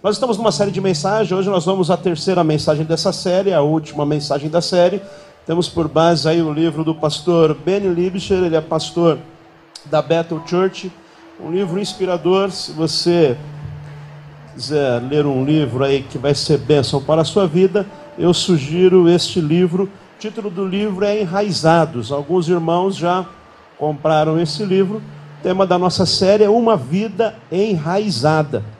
Nós estamos numa série de mensagens, hoje nós vamos à terceira mensagem dessa série, a última mensagem da série. Temos por base aí o livro do pastor Benny Libscher, ele é pastor da Bethel Church, um livro inspirador. Se você quiser ler um livro aí que vai ser bênção para a sua vida, eu sugiro este livro. O título do livro é Enraizados. Alguns irmãos já compraram esse livro. O tema da nossa série é Uma Vida Enraizada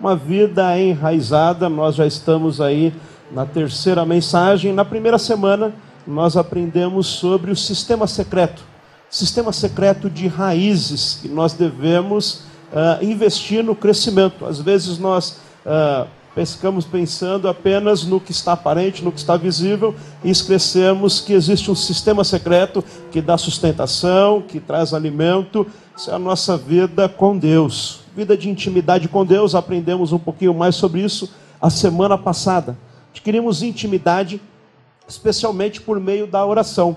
uma vida enraizada. Nós já estamos aí na terceira mensagem. Na primeira semana, nós aprendemos sobre o sistema secreto sistema secreto de raízes que nós devemos uh, investir no crescimento. Às vezes nós uh, pescamos pensando apenas no que está aparente, no que está visível, e esquecemos que existe um sistema secreto que dá sustentação, que traz alimento. Isso é a nossa vida com Deus vida de intimidade com Deus, aprendemos um pouquinho mais sobre isso a semana passada. Adquirimos intimidade, especialmente por meio da oração.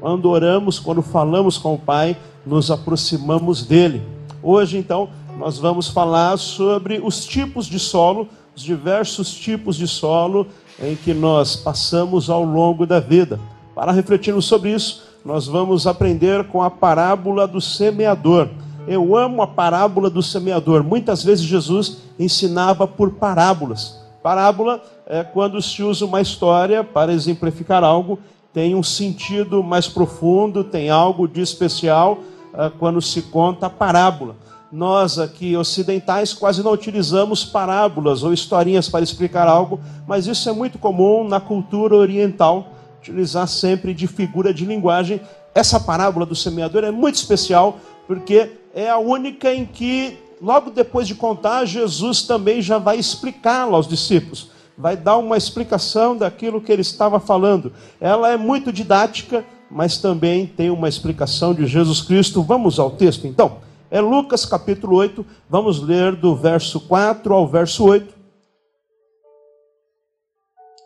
Quando oramos, quando falamos com o Pai, nos aproximamos dele. Hoje, então, nós vamos falar sobre os tipos de solo, os diversos tipos de solo em que nós passamos ao longo da vida. Para refletirmos sobre isso, nós vamos aprender com a parábola do semeador. Eu amo a parábola do semeador. Muitas vezes Jesus ensinava por parábolas. Parábola é quando se usa uma história para exemplificar algo, tem um sentido mais profundo, tem algo de especial é, quando se conta a parábola. Nós aqui ocidentais quase não utilizamos parábolas ou historinhas para explicar algo, mas isso é muito comum na cultura oriental, utilizar sempre de figura de linguagem. Essa parábola do semeador é muito especial porque é a única em que, logo depois de contar, Jesus também já vai explicá-la aos discípulos. Vai dar uma explicação daquilo que ele estava falando. Ela é muito didática, mas também tem uma explicação de Jesus Cristo. Vamos ao texto então. É Lucas capítulo 8, vamos ler do verso 4 ao verso 8.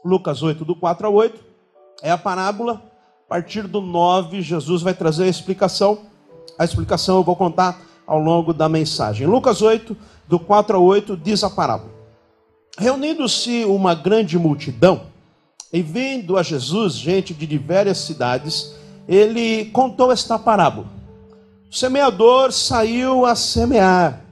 Lucas 8, do 4 ao 8, é a parábola. A partir do 9, Jesus vai trazer a explicação. A explicação eu vou contar ao longo da mensagem. Lucas 8, do 4 a 8, diz a parábola: Reunindo-se uma grande multidão, e vendo a Jesus gente de diversas cidades, ele contou esta parábola. O semeador saiu a semear.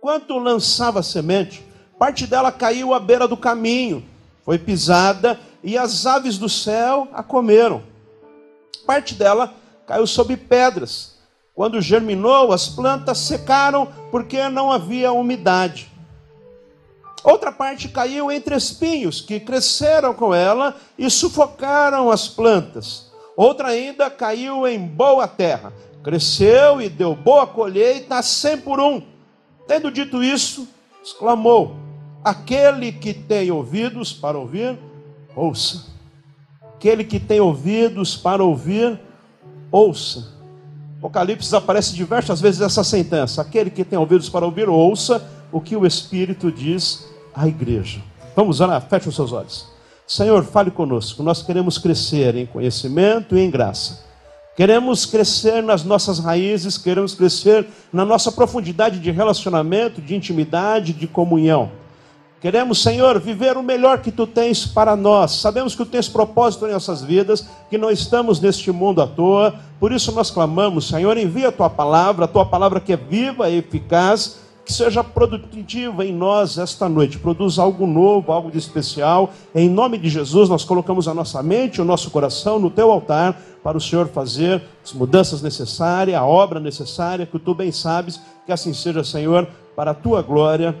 Quando lançava a semente, parte dela caiu à beira do caminho, foi pisada e as aves do céu a comeram. Parte dela caiu sobre pedras quando germinou, as plantas secaram porque não havia umidade. Outra parte caiu entre espinhos que cresceram com ela e sufocaram as plantas. Outra ainda caiu em boa terra, cresceu e deu boa colheita, cem por um. Tendo dito isso, exclamou: Aquele que tem ouvidos para ouvir, ouça. Aquele que tem ouvidos para ouvir, ouça. Apocalipse aparece diversas vezes essa sentença: aquele que tem ouvidos para ouvir, ouça o que o Espírito diz à igreja. Vamos lá, feche os seus olhos. Senhor, fale conosco. Nós queremos crescer em conhecimento e em graça. Queremos crescer nas nossas raízes, queremos crescer na nossa profundidade de relacionamento, de intimidade, de comunhão. Queremos, Senhor, viver o melhor que tu tens para nós. Sabemos que tu tens propósito em nossas vidas, que não estamos neste mundo à toa. Por isso nós clamamos, Senhor, envia a tua palavra, a tua palavra que é viva e eficaz, que seja produtiva em nós esta noite. Produza algo novo, algo de especial. Em nome de Jesus, nós colocamos a nossa mente, o nosso coração no teu altar para o Senhor fazer as mudanças necessárias, a obra necessária, que tu bem sabes. Que assim seja, Senhor, para a tua glória.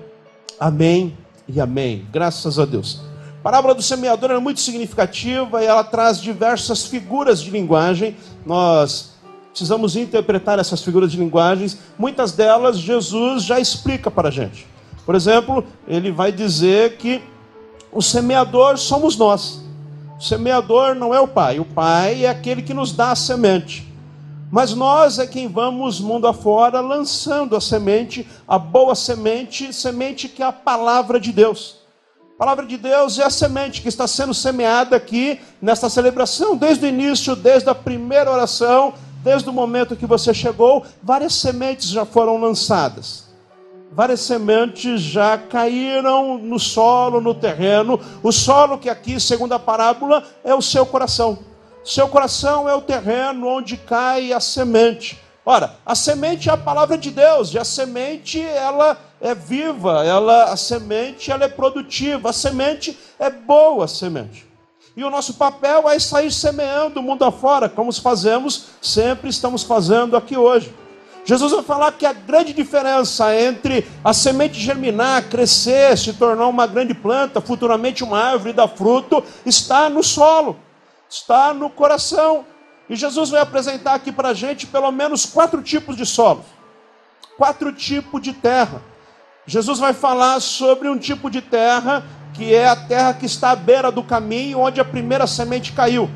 Amém e amém. Graças a Deus. A parábola do semeador é muito significativa e ela traz diversas figuras de linguagem. Nós precisamos interpretar essas figuras de linguagens. Muitas delas Jesus já explica para a gente. Por exemplo, ele vai dizer que o semeador somos nós. O semeador não é o pai, o pai é aquele que nos dá a semente. Mas nós é quem vamos mundo afora lançando a semente, a boa semente, semente que é a palavra de Deus. A palavra de Deus é a semente que está sendo semeada aqui nesta celebração, desde o início, desde a primeira oração, desde o momento que você chegou, várias sementes já foram lançadas. várias sementes já caíram no solo, no terreno. O solo que aqui, segundo a parábola, é o seu coração. Seu coração é o terreno onde cai a semente. Ora, a semente é a palavra de Deus, e a semente ela é viva, ela a semente ela é produtiva, a semente é boa a semente. E o nosso papel é sair semeando o mundo afora, como fazemos, sempre estamos fazendo aqui hoje. Jesus vai falar que a grande diferença entre a semente germinar, crescer, se tornar uma grande planta, futuramente uma árvore dar fruto, está no solo, está no coração. E Jesus vai apresentar aqui para a gente pelo menos quatro tipos de solos, quatro tipos de terra. Jesus vai falar sobre um tipo de terra que é a terra que está à beira do caminho onde a primeira semente caiu.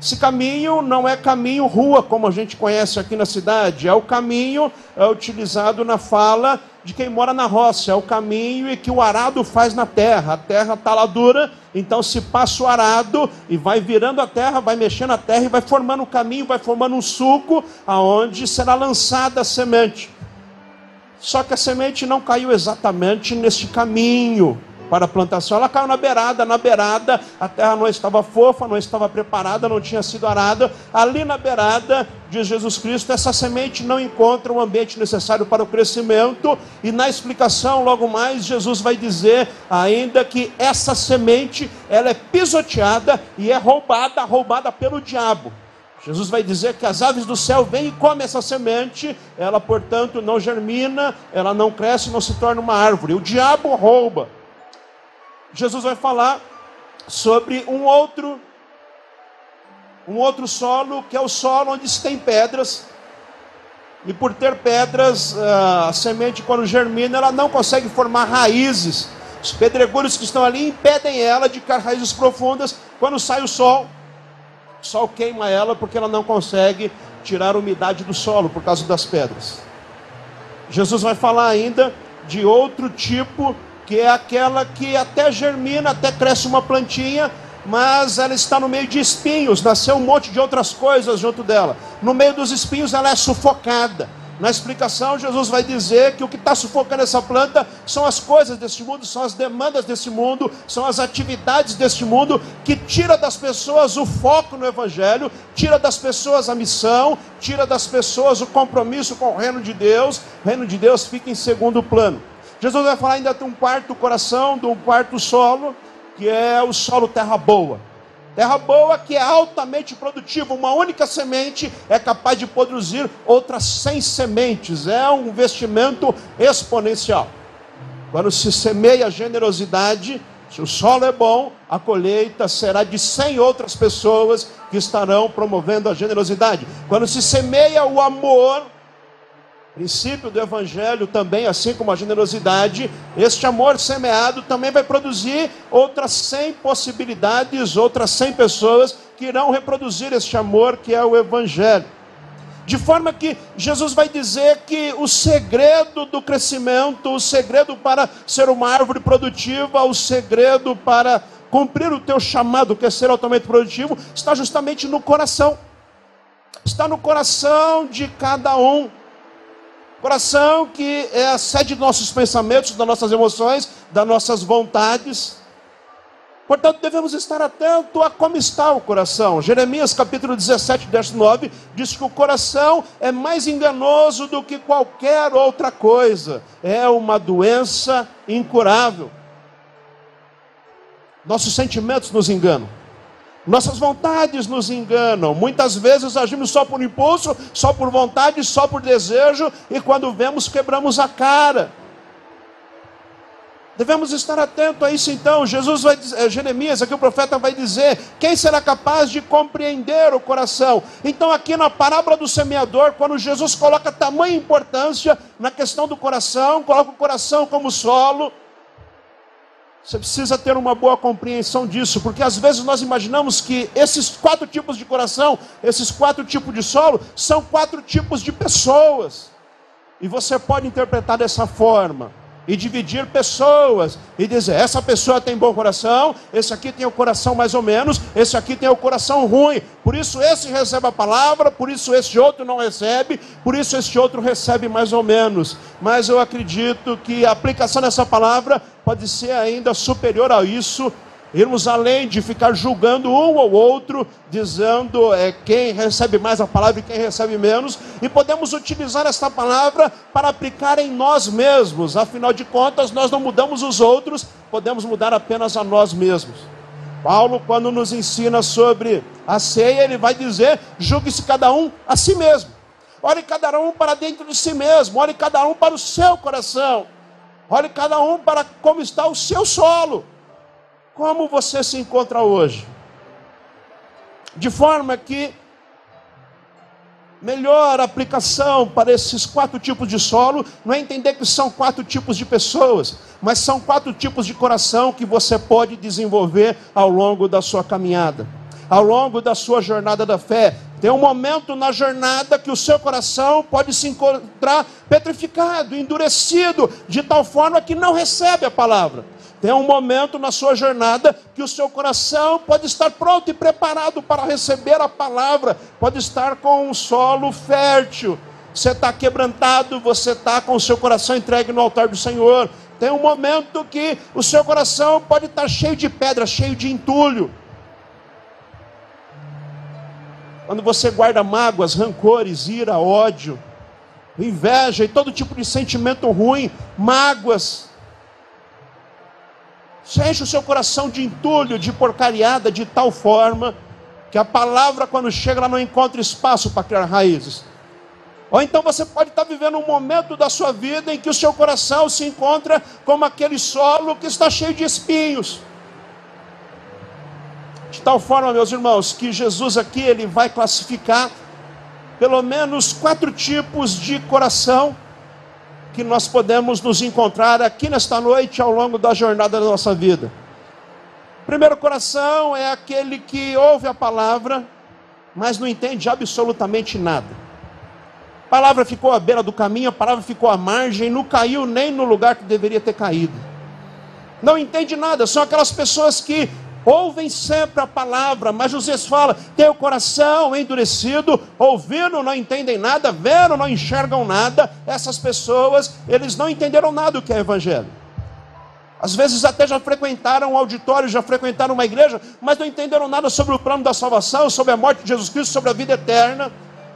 Esse caminho não é caminho rua, como a gente conhece aqui na cidade, é o caminho é utilizado na fala de quem mora na roça, é o caminho e que o arado faz na terra. A terra está lá dura, então se passa o arado e vai virando a terra, vai mexendo a terra e vai formando um caminho, vai formando um suco aonde será lançada a semente. Só que a semente não caiu exatamente neste caminho para a plantação. Ela caiu na beirada, na beirada, a terra não estava fofa, não estava preparada, não tinha sido arada. Ali na beirada, diz Jesus Cristo, essa semente não encontra o ambiente necessário para o crescimento, e na explicação, logo mais, Jesus vai dizer ainda que essa semente, ela é pisoteada e é roubada, roubada pelo diabo. Jesus vai dizer que as aves do céu vêm e comem essa semente, ela, portanto, não germina, ela não cresce, não se torna uma árvore. O diabo rouba. Jesus vai falar sobre um outro um outro solo, que é o solo onde se tem pedras. E por ter pedras, ah, a semente quando germina, ela não consegue formar raízes. Os pedregulhos que estão ali impedem ela de criar raízes profundas. Quando sai o sol, o sol queima ela porque ela não consegue tirar a umidade do solo por causa das pedras. Jesus vai falar ainda de outro tipo que é aquela que até germina, até cresce uma plantinha, mas ela está no meio de espinhos, nasceu um monte de outras coisas junto dela. No meio dos espinhos ela é sufocada. Na explicação, Jesus vai dizer que o que está sufocando essa planta são as coisas deste mundo, são as demandas desse mundo, são as atividades deste mundo, que tira das pessoas o foco no Evangelho, tira das pessoas a missão, tira das pessoas o compromisso com o reino de Deus. O reino de Deus fica em segundo plano. Jesus vai falar ainda de um quarto coração, de um quarto solo, que é o solo terra boa. Terra boa que é altamente produtiva, uma única semente é capaz de produzir outras 100 sementes, é um investimento exponencial. Quando se semeia a generosidade, se o solo é bom, a colheita será de 100 outras pessoas que estarão promovendo a generosidade. Quando se semeia o amor, princípio do Evangelho também, assim como a generosidade, este amor semeado também vai produzir outras 100 possibilidades, outras 100 pessoas que irão reproduzir este amor que é o Evangelho. De forma que Jesus vai dizer que o segredo do crescimento, o segredo para ser uma árvore produtiva, o segredo para cumprir o teu chamado, que é ser altamente produtivo, está justamente no coração. Está no coração de cada um. Coração que é a sede dos nossos pensamentos, das nossas emoções, das nossas vontades. Portanto, devemos estar atentos a como está o coração. Jeremias capítulo 17, verso 9, diz que o coração é mais enganoso do que qualquer outra coisa. É uma doença incurável. Nossos sentimentos nos enganam. Nossas vontades nos enganam. Muitas vezes agimos só por impulso, só por vontade, só por desejo, e quando vemos, quebramos a cara. Devemos estar atentos a isso então. Jesus vai dizer, eh, Jeremias, aqui o profeta vai dizer: quem será capaz de compreender o coração? Então, aqui na parábola do semeador, quando Jesus coloca tamanha importância na questão do coração, coloca o coração como solo, você precisa ter uma boa compreensão disso, porque às vezes nós imaginamos que esses quatro tipos de coração, esses quatro tipos de solo, são quatro tipos de pessoas. E você pode interpretar dessa forma. E dividir pessoas e dizer: essa pessoa tem bom coração, esse aqui tem o coração mais ou menos, esse aqui tem o coração ruim. Por isso esse recebe a palavra, por isso esse outro não recebe, por isso esse outro recebe mais ou menos. Mas eu acredito que a aplicação dessa palavra pode ser ainda superior a isso irmos além de ficar julgando um ou outro, dizendo é, quem recebe mais a palavra e quem recebe menos, e podemos utilizar esta palavra para aplicar em nós mesmos, afinal de contas, nós não mudamos os outros, podemos mudar apenas a nós mesmos. Paulo, quando nos ensina sobre a ceia, ele vai dizer: julgue-se cada um a si mesmo, olhe cada um para dentro de si mesmo, olhe cada um para o seu coração, olhe cada um para como está o seu solo. Como você se encontra hoje? De forma que melhor aplicação para esses quatro tipos de solo não é entender que são quatro tipos de pessoas, mas são quatro tipos de coração que você pode desenvolver ao longo da sua caminhada, ao longo da sua jornada da fé. Tem um momento na jornada que o seu coração pode se encontrar petrificado, endurecido, de tal forma que não recebe a palavra. Tem um momento na sua jornada que o seu coração pode estar pronto e preparado para receber a palavra, pode estar com um solo fértil. Você está quebrantado, você está com o seu coração entregue no altar do Senhor. Tem um momento que o seu coração pode estar cheio de pedra, cheio de entulho. Quando você guarda mágoas, rancores, ira, ódio, inveja e todo tipo de sentimento ruim, mágoas, você enche o seu coração de entulho, de porcariada, de tal forma que a palavra, quando chega, ela não encontra espaço para criar raízes. Ou então você pode estar vivendo um momento da sua vida em que o seu coração se encontra como aquele solo que está cheio de espinhos. De tal forma, meus irmãos, que Jesus aqui ele vai classificar pelo menos quatro tipos de coração que nós podemos nos encontrar aqui nesta noite ao longo da jornada da nossa vida. Primeiro coração é aquele que ouve a palavra, mas não entende absolutamente nada. A palavra ficou à beira do caminho, a palavra ficou à margem, não caiu nem no lugar que deveria ter caído. Não entende nada, são aquelas pessoas que ouvem sempre a palavra, mas Jesus fala: tem o coração endurecido, ouvindo não entendem nada, vendo não enxergam nada. Essas pessoas, eles não entenderam nada do que é evangelho. Às vezes até já frequentaram um auditório, já frequentaram uma igreja, mas não entenderam nada sobre o plano da salvação, sobre a morte de Jesus Cristo, sobre a vida eterna.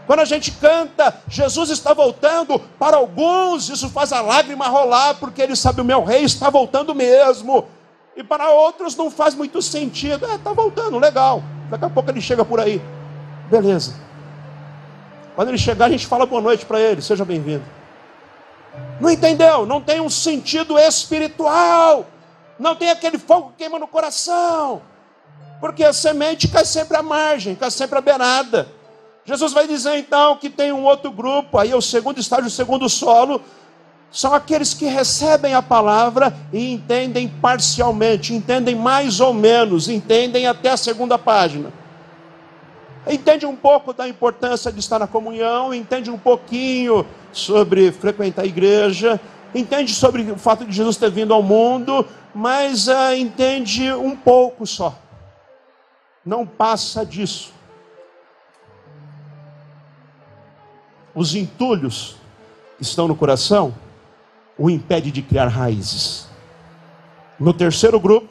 Quando a gente canta, Jesus está voltando, para alguns isso faz a lágrima rolar, porque ele sabe o meu rei está voltando mesmo. E para outros não faz muito sentido. É, está voltando, legal. Daqui a pouco ele chega por aí. Beleza. Quando ele chegar, a gente fala boa noite para ele. Seja bem-vindo. Não entendeu? Não tem um sentido espiritual. Não tem aquele fogo que queima no coração. Porque a semente cai sempre à margem, cai sempre à beirada. Jesus vai dizer então que tem um outro grupo, aí é o segundo estágio, o segundo solo, são aqueles que recebem a palavra e entendem parcialmente, entendem mais ou menos, entendem até a segunda página. Entende um pouco da importância de estar na comunhão, entende um pouquinho sobre frequentar a igreja, entende sobre o fato de Jesus ter vindo ao mundo, mas uh, entende um pouco só. Não passa disso. Os entulhos estão no coração o impede de criar raízes. No terceiro grupo,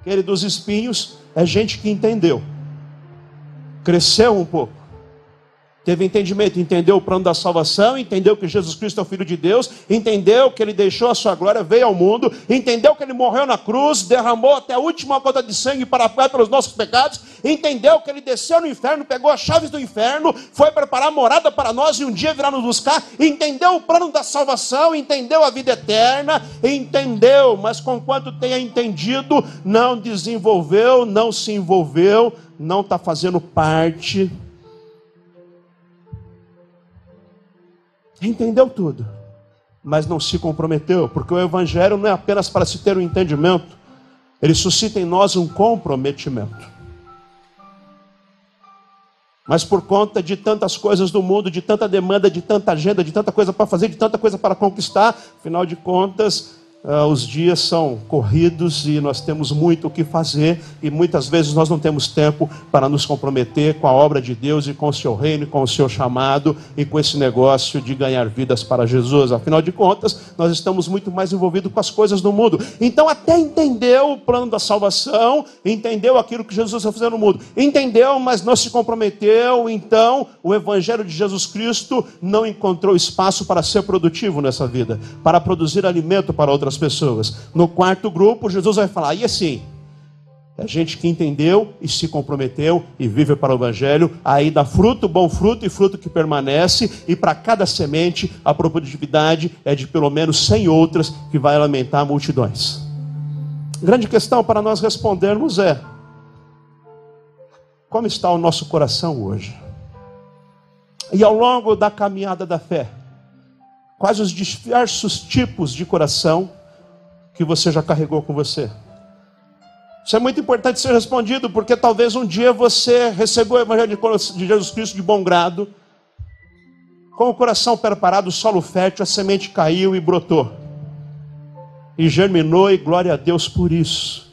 aquele dos espinhos, é gente que entendeu, cresceu um pouco, teve entendimento, entendeu o plano da salvação, entendeu que Jesus Cristo é o Filho de Deus, entendeu que ele deixou a sua glória, veio ao mundo, entendeu que ele morreu na cruz, derramou até a última gota de sangue para pagar pelos nossos pecados, entendeu que ele desceu no inferno, pegou as chaves do inferno, foi preparar morada para nós e um dia virá nos buscar, entendeu o plano da salvação, entendeu a vida eterna, entendeu, mas conquanto tenha entendido, não desenvolveu, não se envolveu, não está fazendo parte entendeu tudo, mas não se comprometeu, porque o Evangelho não é apenas para se ter um entendimento, ele suscita em nós um comprometimento. Mas por conta de tantas coisas do mundo, de tanta demanda, de tanta agenda, de tanta coisa para fazer, de tanta coisa para conquistar, afinal de contas, Uh, os dias são corridos e nós temos muito o que fazer e muitas vezes nós não temos tempo para nos comprometer com a obra de Deus e com o seu reino, e com o seu chamado e com esse negócio de ganhar vidas para Jesus. Afinal de contas, nós estamos muito mais envolvidos com as coisas do mundo. Então, até entendeu o plano da salvação, entendeu aquilo que Jesus vai fazer no mundo, entendeu, mas não se comprometeu. Então, o evangelho de Jesus Cristo não encontrou espaço para ser produtivo nessa vida, para produzir alimento para outras pessoas. No quarto grupo, Jesus vai falar: e assim, é gente que entendeu e se comprometeu e vive para o Evangelho, aí dá fruto, bom fruto e fruto que permanece, e para cada semente a produtividade é de pelo menos 100 outras que vai alimentar multidões. grande questão para nós respondermos é: como está o nosso coração hoje? E ao longo da caminhada da fé, quais os diversos tipos de coração que você já carregou com você? Isso é muito importante ser respondido, porque talvez um dia você recebeu o Evangelho de Jesus Cristo de bom grado, com o coração preparado, o solo fértil, a semente caiu e brotou, e germinou, e glória a Deus por isso.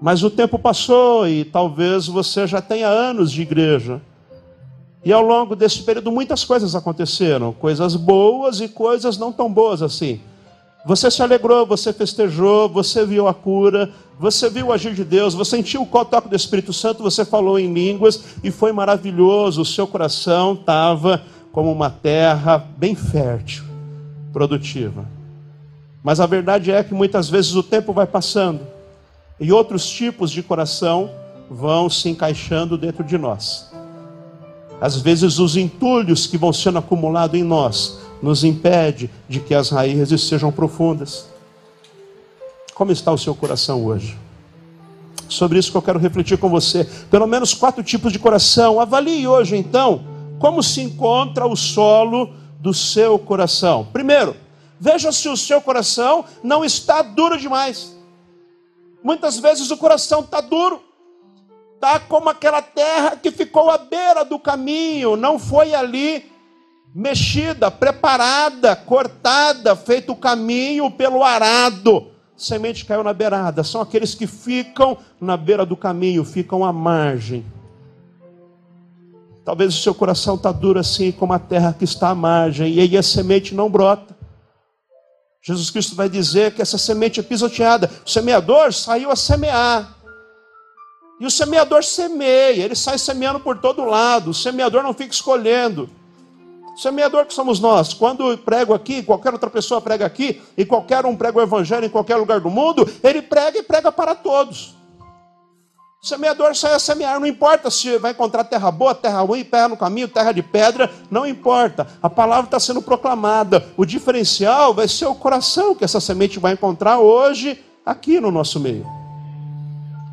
Mas o tempo passou e talvez você já tenha anos de igreja. E ao longo desse período muitas coisas aconteceram, coisas boas e coisas não tão boas assim. Você se alegrou, você festejou, você viu a cura, você viu o agir de Deus, você sentiu o toque do Espírito Santo, você falou em línguas e foi maravilhoso. O seu coração estava como uma terra bem fértil, produtiva. Mas a verdade é que muitas vezes o tempo vai passando e outros tipos de coração vão se encaixando dentro de nós. Às vezes, os entulhos que vão sendo acumulados em nós nos impede de que as raízes sejam profundas. Como está o seu coração hoje? Sobre isso que eu quero refletir com você. Pelo menos quatro tipos de coração. Avalie hoje, então, como se encontra o solo do seu coração. Primeiro, veja se o seu coração não está duro demais. Muitas vezes o coração está duro, está como aquela terra que ficou à beira do caminho, não foi ali mexida, preparada, cortada, feito o caminho pelo arado. Semente caiu na beirada. São aqueles que ficam na beira do caminho, ficam à margem. Talvez o seu coração está duro assim como a terra que está à margem, e aí a semente não brota. Jesus Cristo vai dizer que essa semente é pisoteada. O semeador saiu a semear. E o semeador semeia, ele sai semeando por todo lado. O semeador não fica escolhendo. Semeador que somos nós. Quando prego aqui, qualquer outra pessoa prega aqui, e qualquer um prega o evangelho em qualquer lugar do mundo, ele prega e prega para todos. O semeador sai a semear, não importa se vai encontrar terra boa, terra ruim, terra no caminho, terra de pedra, não importa. A palavra está sendo proclamada. O diferencial vai ser o coração que essa semente vai encontrar hoje aqui no nosso meio.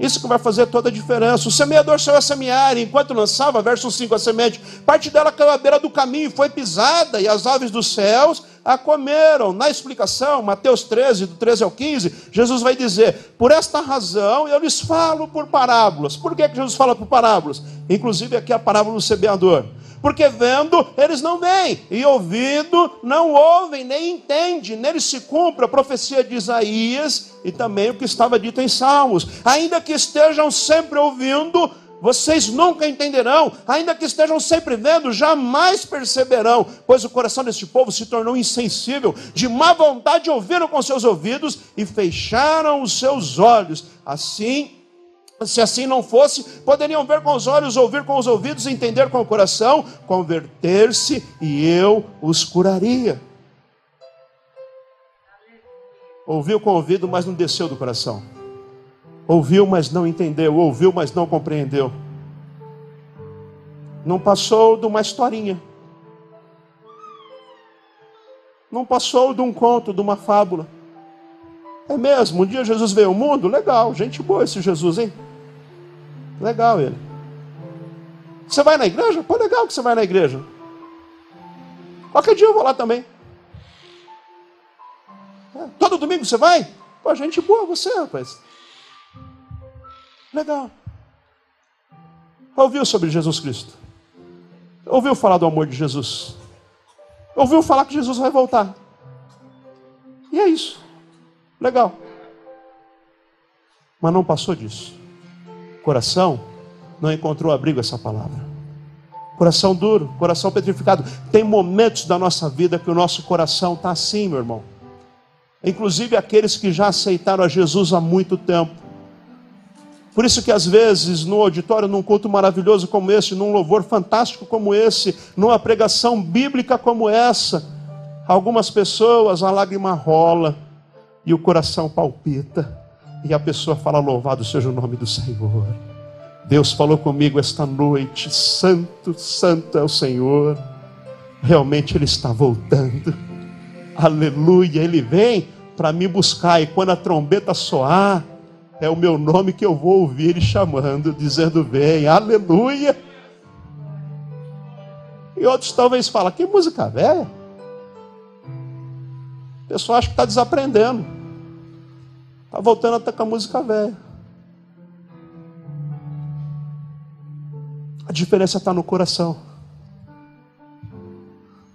Isso que vai fazer toda a diferença. O semeador saiu a semear, e enquanto lançava, verso 5, a semente, parte dela caiu à beira do caminho, foi pisada, e as aves dos céus a comeram. Na explicação, Mateus 13, do 13 ao 15, Jesus vai dizer: Por esta razão eu lhes falo por parábolas. Por que, que Jesus fala por parábolas? Inclusive aqui a parábola do semeador porque vendo eles não veem, e ouvindo não ouvem, nem entendem. Nele se cumpre a profecia de Isaías e também o que estava dito em Salmos. Ainda que estejam sempre ouvindo, vocês nunca entenderão, ainda que estejam sempre vendo, jamais perceberão, pois o coração deste povo se tornou insensível, de má vontade ouviram com seus ouvidos e fecharam os seus olhos. Assim se assim não fosse, poderiam ver com os olhos, ouvir com os ouvidos, entender com o coração, converter-se e eu os curaria. Ouviu com o ouvido, mas não desceu do coração. Ouviu, mas não entendeu. Ouviu, mas não compreendeu. Não passou de uma historinha. Não passou de um conto, de uma fábula. É mesmo, um dia Jesus veio ao mundo? Legal, gente boa esse Jesus, hein? Legal ele. Você vai na igreja? Pô, legal que você vai na igreja. Qualquer dia eu vou lá também. É, todo domingo você vai? Pô, gente boa você, rapaz. Legal. Ouviu sobre Jesus Cristo? Ouviu falar do amor de Jesus? Ouviu falar que Jesus vai voltar? E é isso. Legal. Mas não passou disso. Coração não encontrou abrigo essa palavra. Coração duro, coração petrificado. Tem momentos da nossa vida que o nosso coração está assim, meu irmão. Inclusive aqueles que já aceitaram a Jesus há muito tempo. Por isso que às vezes no auditório, num culto maravilhoso como esse, num louvor fantástico como esse, numa pregação bíblica como essa, algumas pessoas a lágrima rola e o coração palpita e a pessoa fala louvado seja o nome do Senhor. Deus falou comigo esta noite, santo, santo é o Senhor. Realmente ele está voltando. Aleluia, ele vem para me buscar e quando a trombeta soar, é o meu nome que eu vou ouvir ele chamando, dizendo: Vem, aleluia. E outros talvez falem: Que música velha. O pessoal acha que está desaprendendo. Está voltando até com a música velha. A diferença está no coração,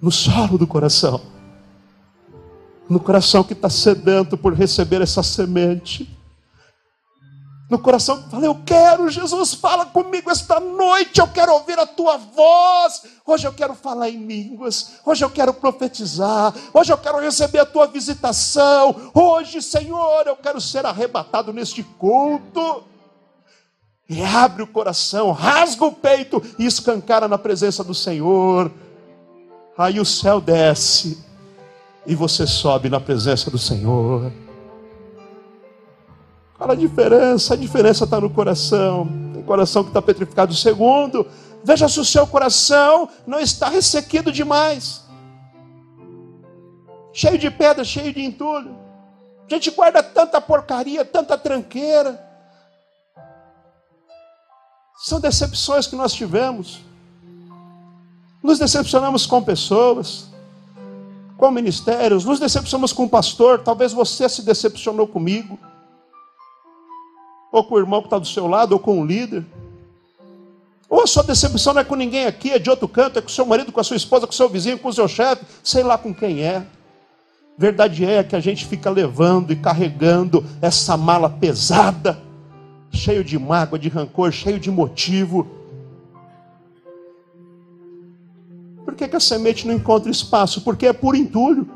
no solo do coração, no coração que está sedento por receber essa semente no coração, fala: Eu quero, Jesus, fala comigo esta noite, eu quero ouvir a tua voz. Hoje eu quero falar em línguas, hoje eu quero profetizar, hoje eu quero receber a tua visitação. Hoje, Senhor, eu quero ser arrebatado neste culto. E abre o coração, rasga o peito e escancara na presença do Senhor. Aí o céu desce e você sobe na presença do Senhor. Qual a diferença? A diferença está no coração. Tem coração que está petrificado. Segundo, veja se o seu coração não está ressequido demais. Cheio de pedra, cheio de entulho. A gente guarda tanta porcaria, tanta tranqueira. São decepções que nós tivemos. Nos decepcionamos com pessoas, com ministérios, nos decepcionamos com o pastor. Talvez você se decepcionou comigo ou com o irmão que está do seu lado, ou com o líder. Ou a sua decepção não é com ninguém aqui, é de outro canto, é com o seu marido, com a sua esposa, com o seu vizinho, com o seu chefe, sei lá com quem é. Verdade é que a gente fica levando e carregando essa mala pesada, cheio de mágoa, de rancor, cheio de motivo. Por que, que a semente não encontra espaço? Porque é puro entulho.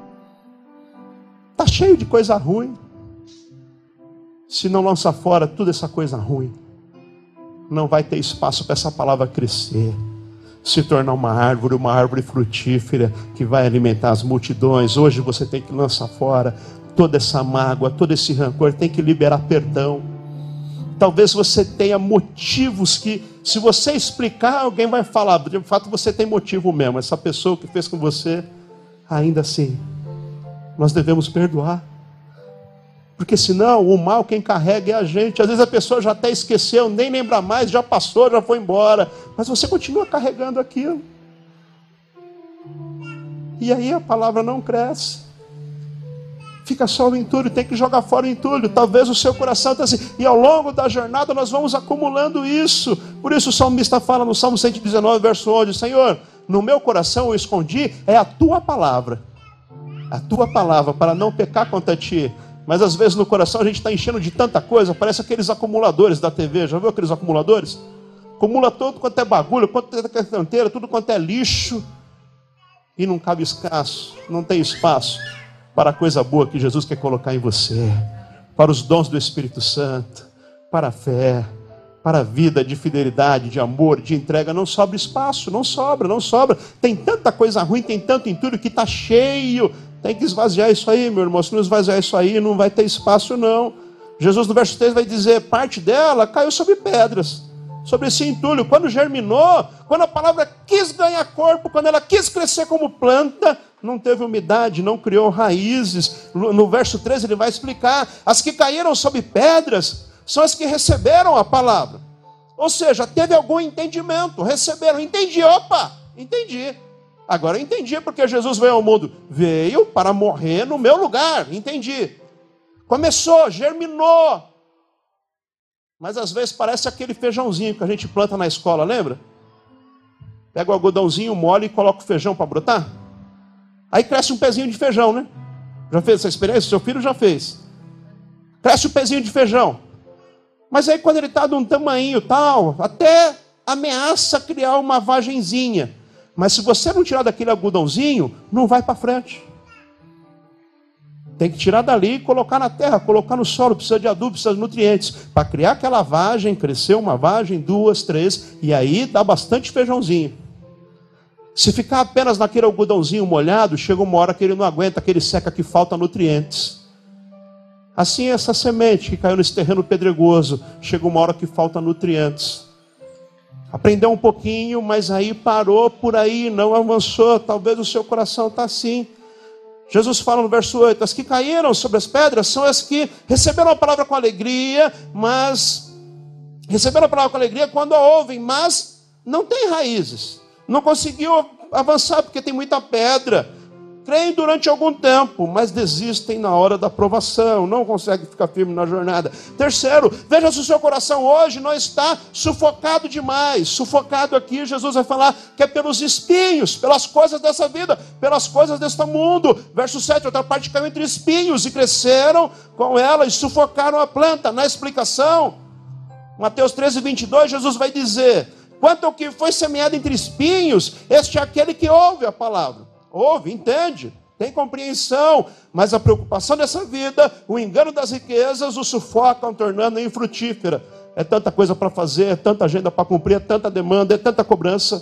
Está cheio de coisa ruim se não lança fora toda essa coisa ruim, não vai ter espaço para essa palavra crescer, se tornar uma árvore, uma árvore frutífera que vai alimentar as multidões. Hoje você tem que lançar fora toda essa mágoa, todo esse rancor, tem que liberar perdão. Talvez você tenha motivos que, se você explicar, alguém vai falar, de fato você tem motivo mesmo. Essa pessoa que fez com você, ainda assim, nós devemos perdoar. Porque senão o mal quem carrega é a gente. Às vezes a pessoa já até esqueceu, nem lembra mais, já passou, já foi embora. Mas você continua carregando aquilo. E aí a palavra não cresce. Fica só o entulho, tem que jogar fora o entulho. Talvez o seu coração está assim. E ao longo da jornada nós vamos acumulando isso. Por isso o salmista fala no Salmo 119, verso 11: Senhor, no meu coração eu escondi é a tua palavra. A tua palavra, para não pecar contra ti. Mas às vezes no coração a gente está enchendo de tanta coisa, parece aqueles acumuladores da TV. Já viu aqueles acumuladores? Acumula tudo quanto é bagulho, quanto é canteira, tudo quanto é lixo. E não cabe escasso, não tem espaço para a coisa boa que Jesus quer colocar em você, para os dons do Espírito Santo, para a fé, para a vida de fidelidade, de amor, de entrega. Não sobra espaço, não sobra, não sobra. Tem tanta coisa ruim, tem tanto entulho que está cheio tem que esvaziar isso aí, meu irmão. Se não esvaziar isso aí, não vai ter espaço, não. Jesus, no verso 3, vai dizer: parte dela caiu sobre pedras, sobre esse entulho. Quando germinou, quando a palavra quis ganhar corpo, quando ela quis crescer como planta, não teve umidade, não criou raízes. No verso 13, ele vai explicar: as que caíram sobre pedras são as que receberam a palavra. Ou seja, teve algum entendimento, receberam, entendi, opa, entendi. Agora eu entendi porque Jesus veio ao mundo. Veio para morrer no meu lugar. Entendi. Começou, germinou. Mas às vezes parece aquele feijãozinho que a gente planta na escola, lembra? Pega o algodãozinho, molha e coloca o feijão para brotar. Aí cresce um pezinho de feijão, né? Já fez essa experiência? Seu filho já fez. Cresce um pezinho de feijão. Mas aí quando ele está de um tamanho tal, até ameaça criar uma vagenzinha. Mas se você não tirar daquele algodãozinho, não vai para frente. Tem que tirar dali e colocar na terra, colocar no solo, precisa de adubo, precisa de nutrientes. Para criar aquela vagem, crescer uma vagem, duas, três, e aí dá bastante feijãozinho. Se ficar apenas naquele algodãozinho molhado, chega uma hora que ele não aguenta, que ele seca, que falta nutrientes. Assim essa semente que caiu nesse terreno pedregoso, chega uma hora que falta nutrientes. Aprendeu um pouquinho, mas aí parou por aí, não avançou. Talvez o seu coração está assim. Jesus fala no verso 8: As que caíram sobre as pedras são as que receberam a palavra com alegria, mas receberam a palavra com alegria quando a ouvem, mas não tem raízes. Não conseguiu avançar porque tem muita pedra creem durante algum tempo, mas desistem na hora da provação, não conseguem ficar firme na jornada. Terceiro, veja se o seu coração hoje não está sufocado demais. Sufocado aqui, Jesus vai falar que é pelos espinhos, pelas coisas dessa vida, pelas coisas deste mundo. Verso 7, outra parte caiu entre espinhos e cresceram com ela e sufocaram a planta. Na explicação, Mateus 13, 22, Jesus vai dizer: quanto ao que foi semeado entre espinhos, este é aquele que ouve a palavra ouve, entende, tem compreensão, mas a preocupação dessa vida, o engano das riquezas, o sufocam, tornando infrutífera. É tanta coisa para fazer, é tanta agenda para cumprir, é tanta demanda, é tanta cobrança.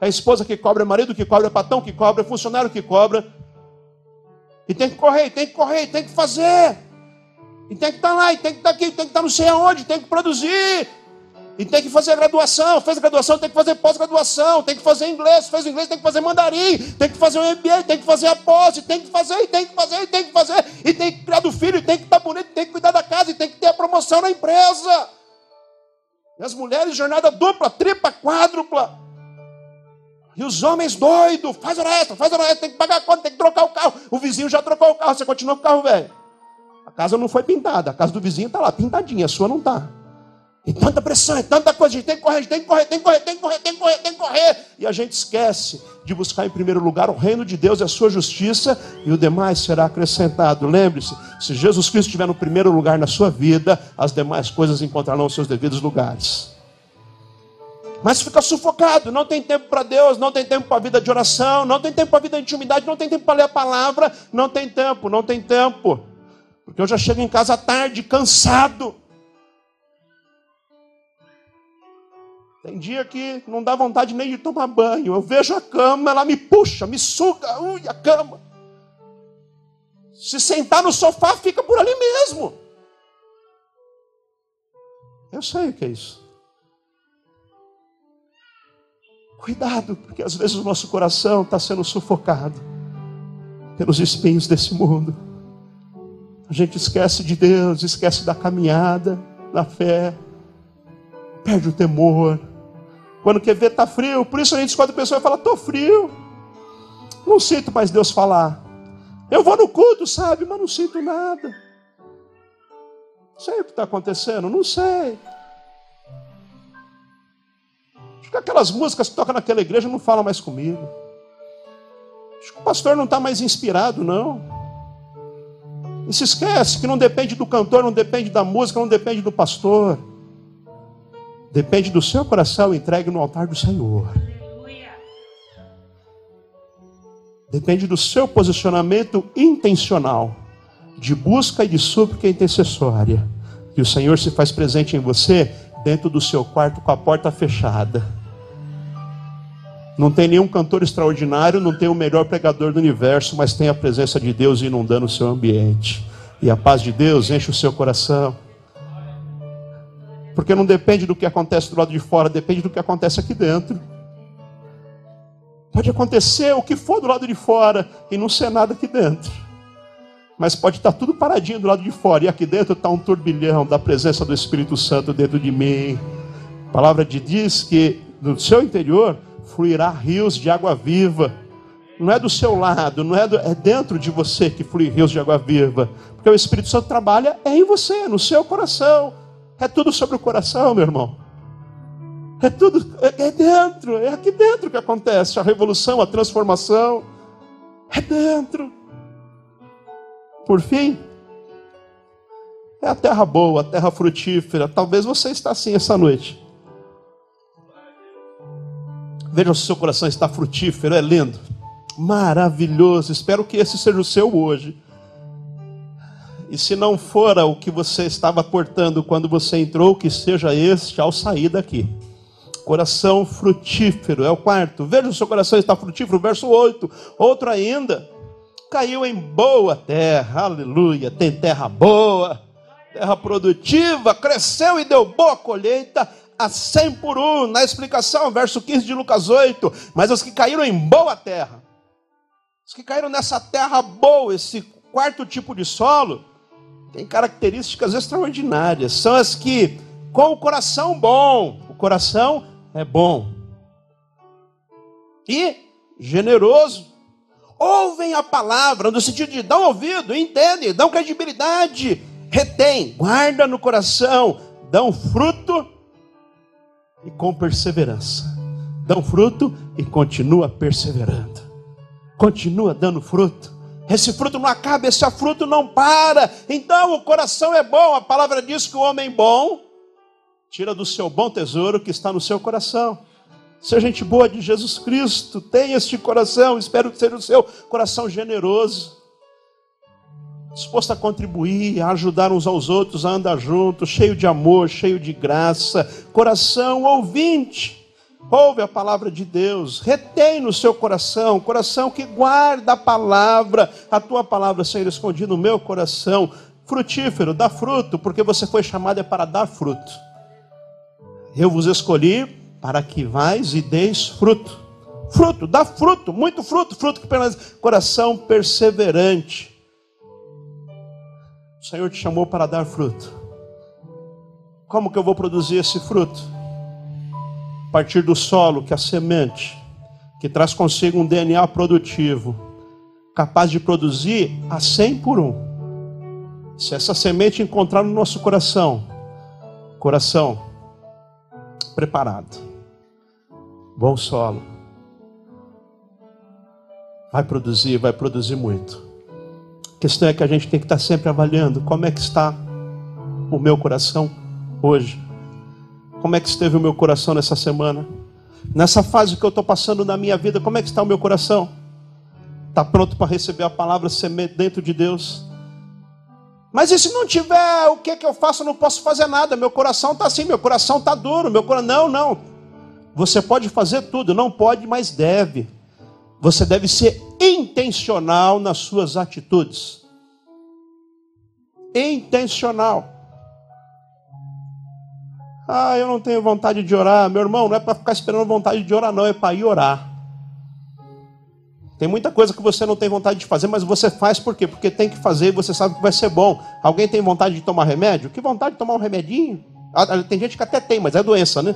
É a esposa que cobra, é marido que cobra, é patrão que cobra, é funcionário que cobra. E tem que correr, tem que correr, tem que fazer. E tem que estar tá lá, e tem que estar tá aqui, tem que estar tá não sei aonde, tem que produzir. E tem que fazer graduação, fez graduação, tem que fazer pós-graduação, tem que fazer inglês, fez inglês, tem que fazer mandarim, tem que fazer um MBA, tem que fazer a pós, tem que fazer, e tem que fazer, e tem que fazer, e tem que criar do filho, e tem que estar bonito, tem que cuidar da casa, e tem que ter a promoção na empresa. E as mulheres, jornada dupla, tripla, quádrupla. E os homens doidos, faz hora extra, faz hora extra, tem que pagar a conta, tem que trocar o carro. O vizinho já trocou o carro, você continua com o carro velho. A casa não foi pintada, a casa do vizinho está lá, pintadinha, a sua não está. E tanta pressão, e tanta coisa, a gente tem que correr, tem que correr, tem que correr, tem que correr, tem que correr, tem que correr. E a gente esquece de buscar em primeiro lugar o reino de Deus e a sua justiça, e o demais será acrescentado. Lembre-se, se Jesus Cristo estiver no primeiro lugar na sua vida, as demais coisas encontrarão os seus devidos lugares. Mas fica sufocado, não tem tempo para Deus, não tem tempo para a vida de oração, não tem tempo para a vida de intimidade, não tem tempo para ler a palavra, não tem tempo, não tem tempo. Porque eu já chego em casa tarde, cansado. Tem dia que não dá vontade nem de tomar banho. Eu vejo a cama, ela me puxa, me suga, ui, a cama. Se sentar no sofá, fica por ali mesmo. Eu sei o que é isso. Cuidado, porque às vezes o nosso coração está sendo sufocado pelos espinhos desse mundo. A gente esquece de Deus, esquece da caminhada, da fé, perde o temor, quando quer ver, está frio. Por isso a gente escuta a pessoa e fala: estou frio. Não sinto mais Deus falar. Eu vou no culto, sabe, mas não sinto nada. Não sei o que está acontecendo, não sei. Acho que aquelas músicas que tocam naquela igreja não falam mais comigo. Acho que o pastor não está mais inspirado, não. E se esquece que não depende do cantor, não depende da música, não depende do pastor. Depende do seu coração entregue no altar do Senhor. Depende do seu posicionamento intencional de busca e de súplica intercessória. Que o Senhor se faz presente em você dentro do seu quarto com a porta fechada. Não tem nenhum cantor extraordinário, não tem o melhor pregador do universo, mas tem a presença de Deus inundando o seu ambiente. E a paz de Deus enche o seu coração. Porque não depende do que acontece do lado de fora, depende do que acontece aqui dentro. Pode acontecer o que for do lado de fora e não ser nada aqui dentro. Mas pode estar tudo paradinho do lado de fora e aqui dentro está um turbilhão da presença do Espírito Santo dentro de mim. A palavra de diz que no seu interior fluirá rios de água viva. Não é do seu lado, não é, do, é dentro de você que flui rios de água viva. Porque o Espírito Santo trabalha em você, no seu coração É tudo sobre o coração, meu irmão. É tudo, é, é dentro, é aqui dentro que acontece a revolução, a transformação. É dentro. Por fim, é a terra boa, a terra frutífera. Talvez você está assim essa noite. Veja se o seu coração está frutífero, é lindo, maravilhoso. Espero que esse seja o seu hoje. E se não fora o que você estava portando quando você entrou, que seja este ao sair daqui. Coração frutífero é o quarto. Veja o seu coração está frutífero. Verso 8. Outro ainda. Caiu em boa terra. Aleluia. Tem terra boa. Terra produtiva. Cresceu e deu boa colheita a 100 por um. Na explicação, verso 15 de Lucas 8. Mas os que caíram em boa terra. Os que caíram nessa terra boa, esse quarto tipo de solo, tem características extraordinárias. São as que, com o coração bom, o coração é bom. E generoso. Ouvem a palavra, no sentido de dão ouvido, entendem, dão credibilidade, retém, guarda no coração, dão fruto e com perseverança. Dão fruto e continua perseverando. Continua dando fruto. Esse fruto não acaba, esse fruto não para. Então o coração é bom. A palavra diz que o homem bom Tira do seu bom tesouro que está no seu coração. Seja gente boa de Jesus Cristo, tenha este coração, espero que seja o seu coração generoso, disposto a contribuir, a ajudar uns aos outros, a andar juntos, cheio de amor, cheio de graça, coração ouvinte. Ouve a palavra de Deus, retém no seu coração, coração que guarda a palavra, a tua palavra, Senhor, escondida no meu coração, frutífero, dá fruto, porque você foi chamado é para dar fruto. Eu vos escolhi para que vais e deis fruto. Fruto, dá fruto, muito fruto, fruto que permanece. Coração perseverante. O Senhor te chamou para dar fruto. Como que eu vou produzir esse fruto? A partir do solo, que é a semente, que traz consigo um DNA produtivo, capaz de produzir a 100 por um. Se essa semente encontrar no nosso coração, coração preparado. Bom solo. Vai produzir, vai produzir muito. A questão é que a gente tem que estar sempre avaliando como é que está o meu coração hoje. Como é que esteve o meu coração nessa semana? Nessa fase que eu estou passando na minha vida, como é que está o meu coração? Está pronto para receber a palavra semente dentro de Deus? Mas e se não tiver, o que, que eu faço? Eu não posso fazer nada. Meu coração está assim, meu coração está duro. Meu coração... Não, não. Você pode fazer tudo, não pode, mas deve. Você deve ser intencional nas suas atitudes. Intencional. Ah, eu não tenho vontade de orar. Meu irmão, não é para ficar esperando vontade de orar, não, é para ir orar. Tem muita coisa que você não tem vontade de fazer, mas você faz por quê? Porque tem que fazer e você sabe que vai ser bom. Alguém tem vontade de tomar remédio? Que vontade de tomar um remedinho? Ah, ah, tem gente que até tem, mas é doença, né?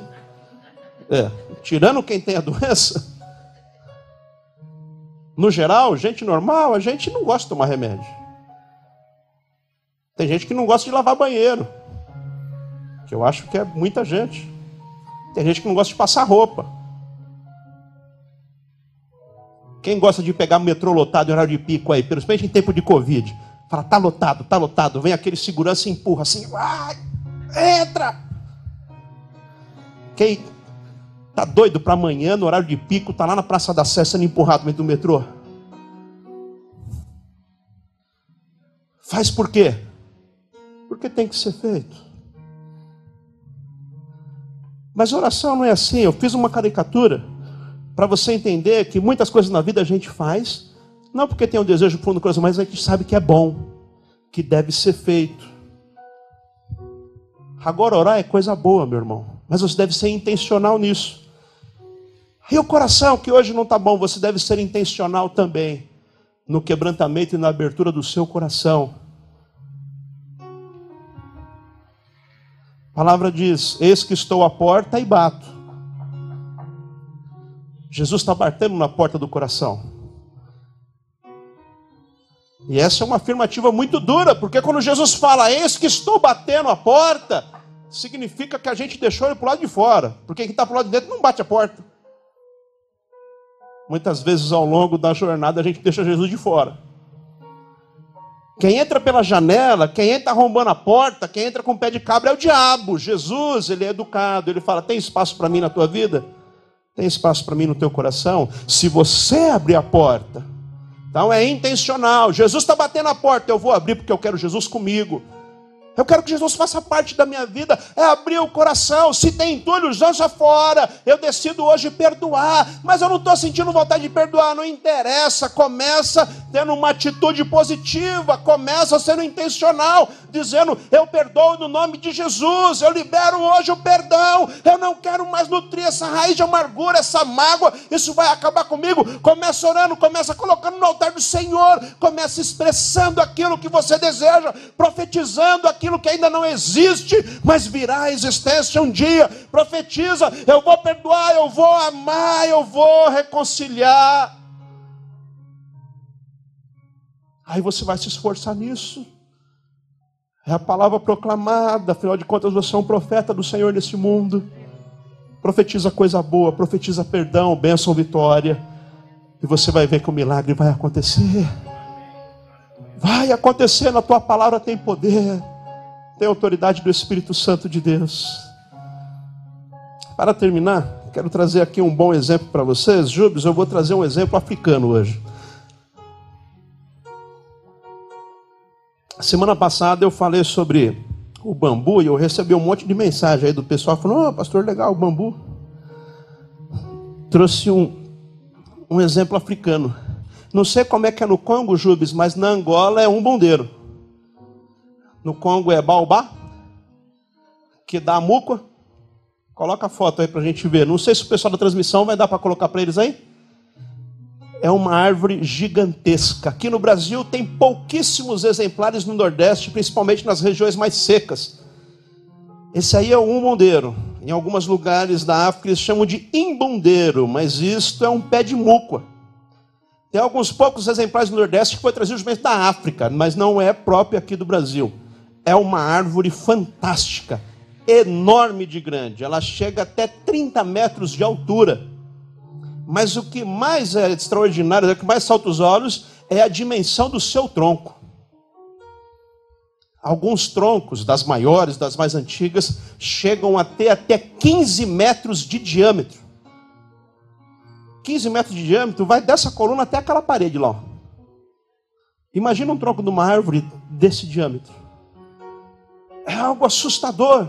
É. Tirando quem tem a doença. No geral, gente normal, a gente não gosta de tomar remédio. Tem gente que não gosta de lavar banheiro. Que eu acho que é muita gente. Tem gente que não gosta de passar roupa. Quem gosta de pegar metrô lotado em horário de pico aí, principalmente em tempo de Covid, fala, tá lotado, tá lotado. Vem aquele segurança e empurra assim, vai, entra. Quem tá doido para amanhã, no horário de pico, tá lá na Praça da Sé sendo empurrado dentro do metrô. Faz por quê? Porque tem que ser feito. Mas oração não é assim. Eu fiz uma caricatura para você entender que muitas coisas na vida a gente faz, não porque tem um desejo fundo do coração, mas a gente sabe que é bom, que deve ser feito. Agora, orar é coisa boa, meu irmão, mas você deve ser intencional nisso. E o coração que hoje não está bom, você deve ser intencional também no quebrantamento e na abertura do seu coração. A palavra diz: Eis que estou à porta e bato. Jesus está batendo na porta do coração. E essa é uma afirmativa muito dura, porque quando Jesus fala, eis que estou batendo a porta, significa que a gente deixou ele para o lado de fora, porque quem está para o lado de dentro não bate a porta. Muitas vezes ao longo da jornada a gente deixa Jesus de fora. Quem entra pela janela, quem entra arrombando a porta, quem entra com o pé de cabra é o diabo. Jesus, ele é educado, ele fala: tem espaço para mim na tua vida? Tem espaço para mim no teu coração? Se você abrir a porta, então é intencional. Jesus está batendo a porta, eu vou abrir porque eu quero Jesus comigo. Eu quero que Jesus faça parte da minha vida. É abrir o coração. Se tem entulho, lança fora. Eu decido hoje perdoar. Mas eu não estou sentindo vontade de perdoar. Não interessa. Começa tendo uma atitude positiva. Começa sendo intencional. Dizendo: Eu perdoo no nome de Jesus. Eu libero hoje o perdão. Eu não quero mais nutrir essa raiz de amargura, essa mágoa. Isso vai acabar comigo. Começa orando. Começa colocando no altar do Senhor. Começa expressando aquilo que você deseja. Profetizando aquilo aquilo que ainda não existe, mas virá à existência um dia. Profetiza: eu vou perdoar, eu vou amar, eu vou reconciliar. Aí você vai se esforçar nisso. É a palavra proclamada, afinal de contas você é um profeta do Senhor nesse mundo. Profetiza coisa boa, profetiza perdão, bênção, vitória. E você vai ver que o milagre vai acontecer. Vai acontecer, na tua palavra tem poder tem autoridade do Espírito Santo de Deus. Para terminar, quero trazer aqui um bom exemplo para vocês. Jubes, eu vou trazer um exemplo africano hoje. Semana passada eu falei sobre o bambu e eu recebi um monte de mensagem aí do pessoal falando: oh, pastor, legal, o bambu. Trouxe um, um exemplo africano. Não sei como é que é no Congo, Jubes, mas na Angola é um bondeiro. No Congo é baobá, que dá muca. Coloca a foto aí para a gente ver. Não sei se o pessoal da transmissão vai dar para colocar para eles aí. É uma árvore gigantesca. Aqui no Brasil tem pouquíssimos exemplares no Nordeste, principalmente nas regiões mais secas. Esse aí é o umbondeiro. Em alguns lugares da África eles chamam de imbondeiro, mas isto é um pé de muca. Tem alguns poucos exemplares no Nordeste que foi trazido da África, mas não é próprio aqui do Brasil é uma árvore fantástica, enorme de grande. Ela chega até 30 metros de altura. Mas o que mais é extraordinário, o que mais salta os olhos, é a dimensão do seu tronco. Alguns troncos, das maiores, das mais antigas, chegam a ter até 15 metros de diâmetro. 15 metros de diâmetro vai dessa coluna até aquela parede lá. Imagina um tronco de uma árvore desse diâmetro. É algo assustador.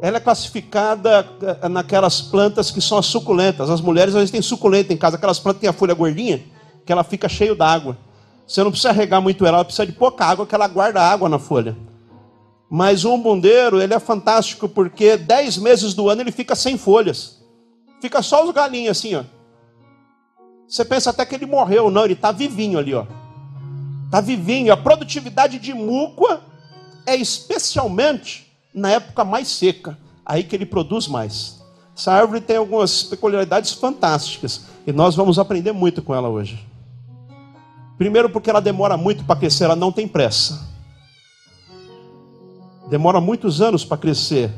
Ela é classificada eh, naquelas plantas que são as suculentas. As mulheres às vezes têm suculenta em casa, aquelas plantas que têm a folha gordinha, que ela fica cheia d'água. Você não precisa regar muito ela, ela precisa de pouca água, que ela guarda água na folha. Mas o umbundeiro, ele é fantástico, porque dez meses do ano ele fica sem folhas. Fica só os galinhos assim, ó. Você pensa até que ele morreu, não, ele está vivinho ali, ó. Está vivinho. A produtividade de mucoa é especialmente na época mais seca, aí que ele produz mais. Essa árvore tem algumas peculiaridades fantásticas e nós vamos aprender muito com ela hoje. Primeiro, porque ela demora muito para crescer, ela não tem pressa. Demora muitos anos para crescer.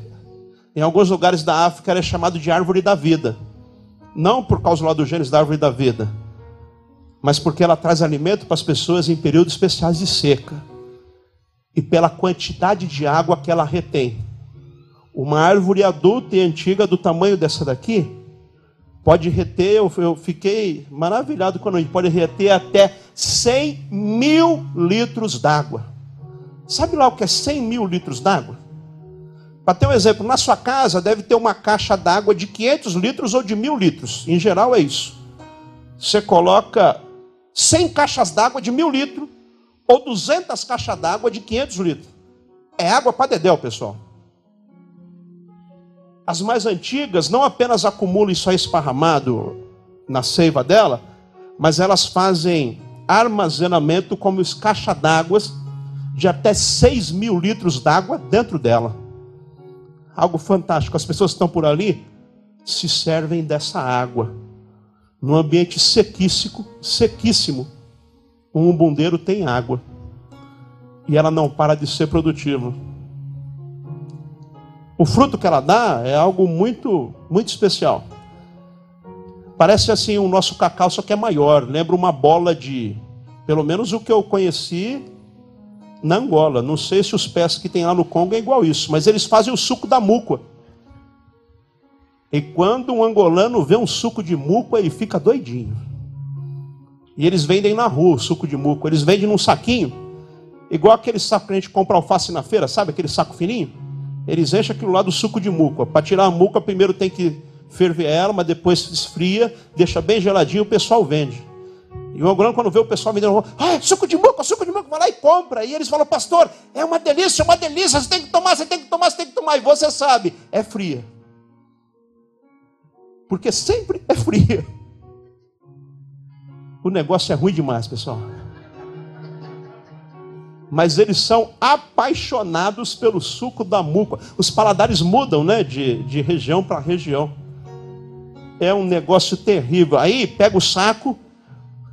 Em alguns lugares da África ela é chamado de árvore da vida. Não por causa lá do Gênesis da árvore da vida, mas porque ela traz alimento para as pessoas em períodos especiais de seca e pela quantidade de água que ela retém. Uma árvore adulta e antiga do tamanho dessa daqui pode reter, eu, fiquei maravilhado quando ele pode reter até 100 mil litros d'água. Sabe lá o que é 100 mil litros d'água? Para ter um exemplo, na sua casa deve ter uma caixa d'água de 500 litros ou de mil litros. Em geral é isso. Você coloca 100 caixas d'água de mil litros ou 200 caixas d'água de 500 litros. É água para dedéu, pessoal. As mais antigas não apenas acumulam isso aí esparramado na seiva dela, mas elas fazem armazenamento como os caixas d'água de até 6 mil litros d'água dentro dela. Algo fantástico. As pessoas que estão por ali se servem dessa água. Num ambiente sequíssimo, sequíssimo um umbundeiro tem água e ela não para de ser produtiva. O fruto que ela dá é algo muito, muito especial. Parece assim o nosso cacau, só que é maior. Lembra uma bola de, pelo menos o que eu conheci na Angola. Não sei se os pés que tem lá no Congo é igual isso, mas eles fazem o suco da muca. E quando um angolano vê um suco de muco, ele fica doidinho. E eles vendem na rua o suco de muco. Eles vendem num saquinho, igual aquele saco que a gente compra alface na feira, sabe? Aquele saco fininho. Eles enchem aquilo lá do suco de muco. Para tirar a muca, primeiro tem que ferver ela, mas depois esfria, deixa bem geladinho, o pessoal vende. E o angolano, quando vê o pessoal vendendo, ah, suco de muco, suco de muco, vai lá e compra. E eles falam, pastor, é uma delícia, é uma delícia, você tem que tomar, você tem que tomar, você tem que tomar. E você sabe, é fria. Porque sempre é fria. O negócio é ruim demais, pessoal. Mas eles são apaixonados pelo suco da muca. Os paladares mudam, né? De, de região para região. É um negócio terrível. Aí pega o saco.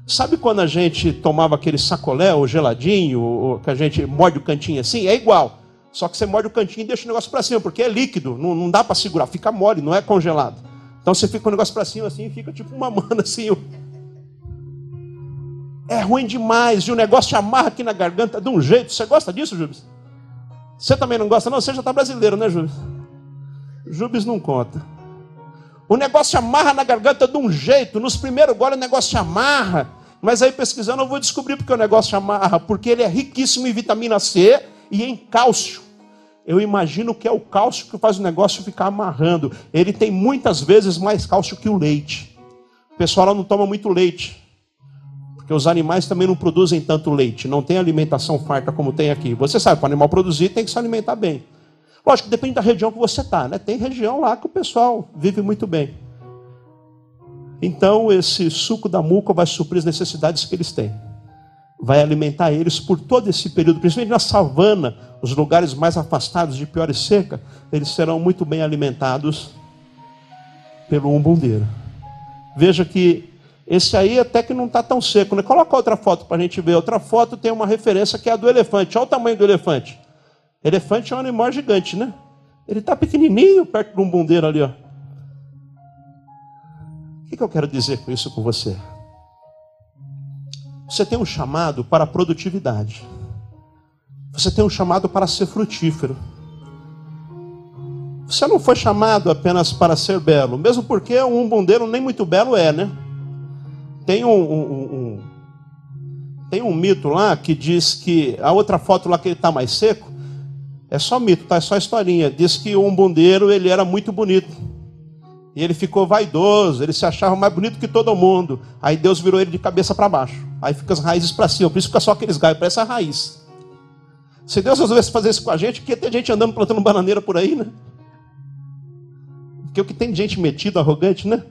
Sabe quando a gente tomava aquele sacolé, ou geladinho, ou que a gente morde o cantinho assim? É igual. Só que você morde o cantinho e deixa o negócio para cima, porque é líquido, não, não dá para segurar, fica mole, não é congelado. Então você fica com o negócio para cima assim e fica tipo uma mana assim. É ruim demais. E o negócio amarra aqui na garganta de um jeito. Você gosta disso, Jubes? Você também não gosta, não? Você já está brasileiro, né, Jubes? Jubes não conta. O negócio amarra na garganta de um jeito. Nos primeiros goles o negócio amarra. Mas aí pesquisando eu vou descobrir porque o negócio amarra. Porque ele é riquíssimo em vitamina C e em cálcio. Eu imagino que é o cálcio que faz o negócio ficar amarrando. Ele tem muitas vezes mais cálcio que o leite. O pessoal não toma muito leite. Porque os animais também não produzem tanto leite, não tem alimentação farta como tem aqui. Você sabe, para o animal produzir, tem que se alimentar bem. Lógico, depende da região que você está, né? Tem região lá que o pessoal vive muito bem. Então, esse suco da muca vai suprir as necessidades que eles têm. Vai alimentar eles por todo esse período, principalmente na savana, os lugares mais afastados de pior e seca, eles serão muito bem alimentados pelo umbundeiro. Veja que esse aí até que não está tão seco. Né? Coloca outra foto para a gente ver. Outra foto tem uma referência que é a do elefante. Olha o tamanho do elefante. Elefante é um animal gigante, né? Ele está pequenininho perto de um ali. Ó. O que, que eu quero dizer com isso com você? Você tem um chamado para produtividade. Você tem um chamado para ser frutífero. Você não foi chamado apenas para ser belo, mesmo porque um bundeiro nem muito belo é, né? Tem um, um, um, tem um mito lá que diz que a outra foto lá que ele está mais seco é só mito, tá? É só historinha. Diz que o umbundeiro ele era muito bonito. E ele ficou vaidoso, ele se achava mais bonito que todo mundo. Aí Deus virou ele de cabeça para baixo. Aí fica as raízes para cima, por isso fica só aqueles galhos, parece a raiz. Se Deus resolvesse fazer isso com a gente, que ter gente andando plantando bananeira por aí, né? Porque o que tem de gente metida, arrogante, né?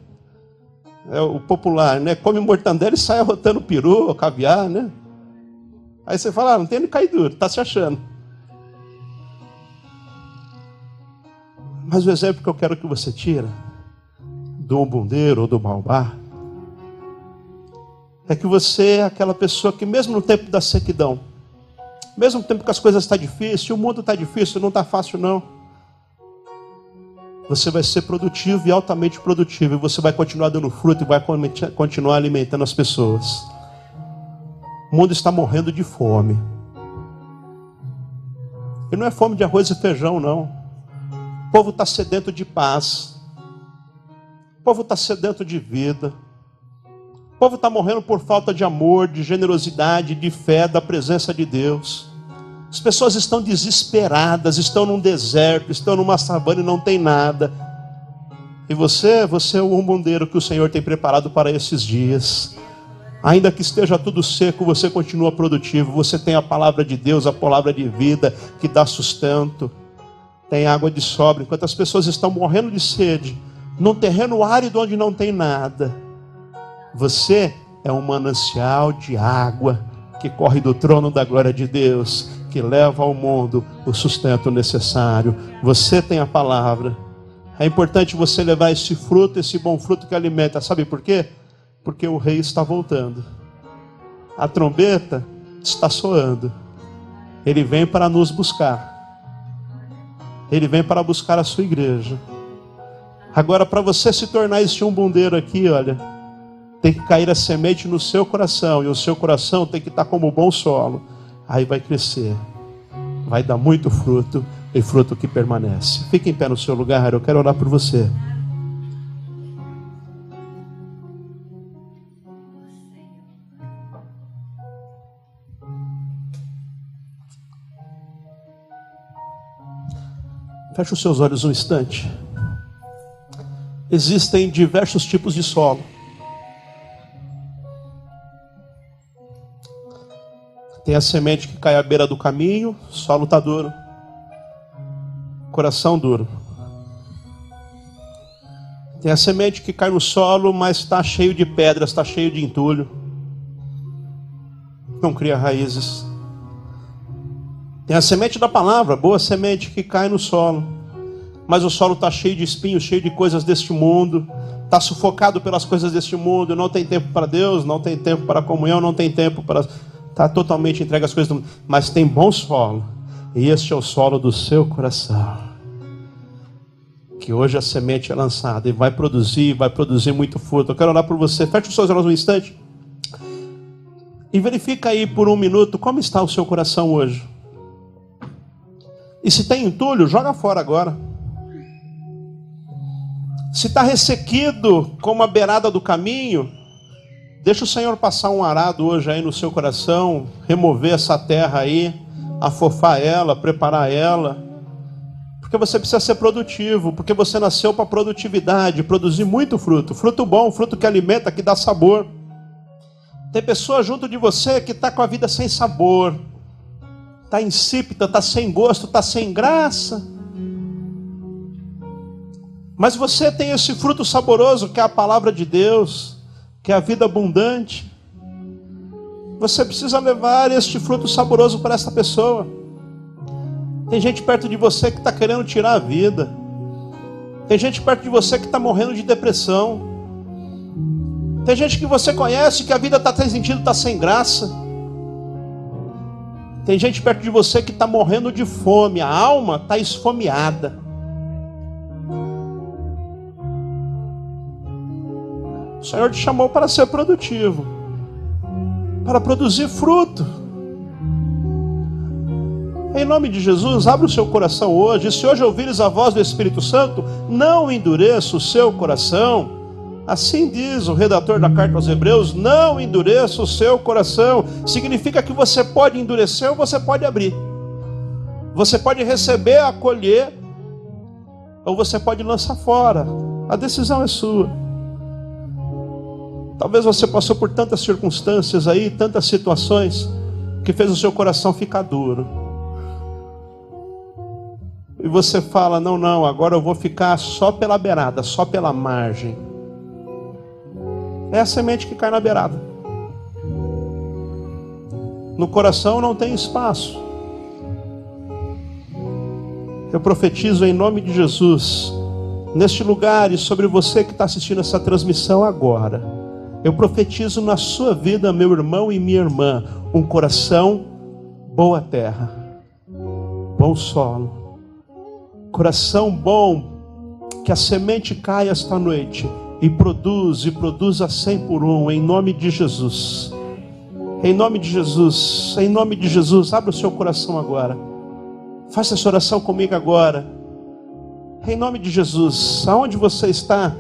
É o popular, né? Come mortandela e sai arrotando peru, caviar, né? Aí você fala, ah, não tem nem cair duro, tá se achando. Mas o exemplo que eu quero que você tira do umbundeiro ou do baobá é que você é aquela pessoa que mesmo no tempo da sequidão, mesmo no tempo que as coisas estão tá difíceis, o mundo está difícil, não está fácil não você vai ser produtivo e altamente produtivo, e você vai continuar dando fruto e vai continuar alimentando as pessoas. O mundo está morrendo de fome. E não é fome de arroz e feijão, não. O povo está sedento de paz. O povo está sedento de vida. O povo está morrendo por falta de amor, de generosidade, de fé, da presença de Deus. As pessoas estão desesperadas, estão num deserto, estão numa savana e não tem nada. E você, você é o umbundeiro que o Senhor tem preparado para esses dias. Ainda que esteja tudo seco, você continua produtivo. Você tem a palavra de Deus, a palavra de vida que dá sustento. Tem água de sobra. Enquanto as pessoas estão morrendo de sede, num terreno árido onde não tem nada, você é um manancial de água que corre do trono da glória de Deus que leva ao mundo o sustento necessário. Você tem a palavra. É importante você levar esse fruto, esse bom fruto que alimenta. Sabe por quê? Porque o rei está voltando. A trombeta está soando. Ele vem para nos buscar. Ele vem para buscar a sua igreja. Agora, para você se tornar esse umbundeiro aqui, olha, tem que cair a semente no seu coração, e o seu coração tem que estar como bom solo. Aí vai crescer, vai dar muito fruto, e fruto que permanece. Fique em pé no seu lugar, eu quero orar por você. Feche os seus olhos um instante. Existem diversos tipos de solo. Tem a semente que cai à beira do caminho, solo está duro. Coração duro. Tem a semente que cai no solo, mas está cheio de pedras, está cheio de entulho. Não cria raízes. Tem a semente da palavra, boa semente que cai no solo. Mas o solo está cheio de espinhos, cheio de coisas deste mundo. Está sufocado pelas coisas deste mundo. Não tem tempo para Deus, não tem tempo para comunhão, não tem tempo para. Está totalmente entregue às coisas do mundo. Mas tem bom solo. E este é o solo do seu coração. Que hoje a semente é lançada e vai produzir, vai produzir muito fruto. Eu quero orar por você. Feche os seus olhos um instante. E verifica aí por um minuto como está o seu coração hoje. E se tem entulho, joga fora agora. Se está ressequido como a beirada do caminho, deixa o Senhor passar um arado hoje aí no seu coração, remover essa terra aí, afofar ela, preparar ela. Porque você precisa ser produtivo, porque você nasceu para produtividade, produzir muito fruto, fruto bom, fruto que alimenta, que dá sabor. Tem pessoa junto de você que está com a vida sem sabor, está insípida, está sem gosto, está sem graça. Mas você tem esse fruto saboroso que é a palavra de Deus, que é a vida abundante. Você precisa levar este fruto saboroso para essa pessoa. Tem gente perto de você que está querendo tirar a vida. Tem gente perto de você que está morrendo de depressão. Tem gente que você conhece que a vida está sem sentido, está sem graça. Tem gente perto de você que está morrendo de fome, a alma está esfomeada. O Senhor te chamou para ser produtivo, para produzir fruto. Em nome de Jesus, abre o seu coração hoje. E se hoje ouvires a voz do Espírito Santo, não endureça o seu coração Assim diz o redator da carta aos Hebreus: não endureça o seu coração. Significa que você pode endurecer ou você pode abrir. Você pode receber, acolher, ou você pode lançar fora. A decisão é sua. Talvez você passou por tantas circunstâncias aí, tantas situações, que fez o seu coração ficar duro. E você fala: não, não, agora eu vou ficar só pela beirada, só pela margem é a semente que cai na beirada. No coração não tem espaço. Eu profetizo em nome de Jesus, neste lugar e sobre você que está assistindo essa transmissão agora. Eu profetizo na sua vida, meu irmão e minha irmã, um coração boa terra, bom solo, coração bom, que a semente caia esta noite e produz, e produz a cem por um, em nome de Jesus. Em nome de Jesus, em nome de Jesus, abra o seu coração agora. Faça essa oração comigo agora. Em nome de Jesus, aonde você está?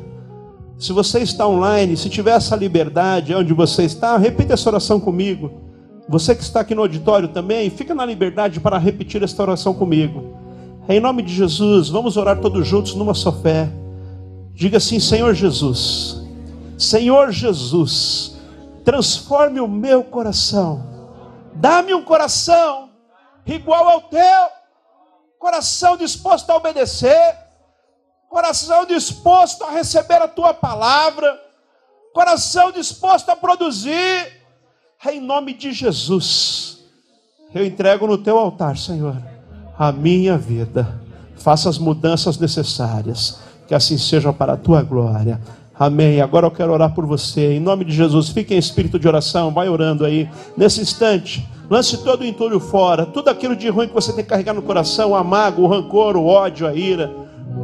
Se você está online, se tiver essa liberdade, onde você está, repita essa oração comigo. Você que está aqui no auditório também, fica na liberdade para repetir esta oração comigo. Em nome de Jesus, vamos orar todos juntos numa só fé. Diga assim: Senhor Jesus, Senhor Jesus, transforme o meu coração, dá-me um coração igual ao teu, coração disposto a obedecer, coração disposto a receber a tua palavra, coração disposto a produzir, em nome de Jesus. Eu entrego no teu altar, Senhor, a minha vida. Faça as mudanças necessárias que assim seja para a tua glória. Amém. Agora eu quero orar por você. Em nome de Jesus, fique em espírito de oração. Vai orando aí. Nesse instante, Lance todo o entulho fora, tudo aquilo de ruim que você tem que carregar no coração, a mágoa, o rancor, o ódio, a ira.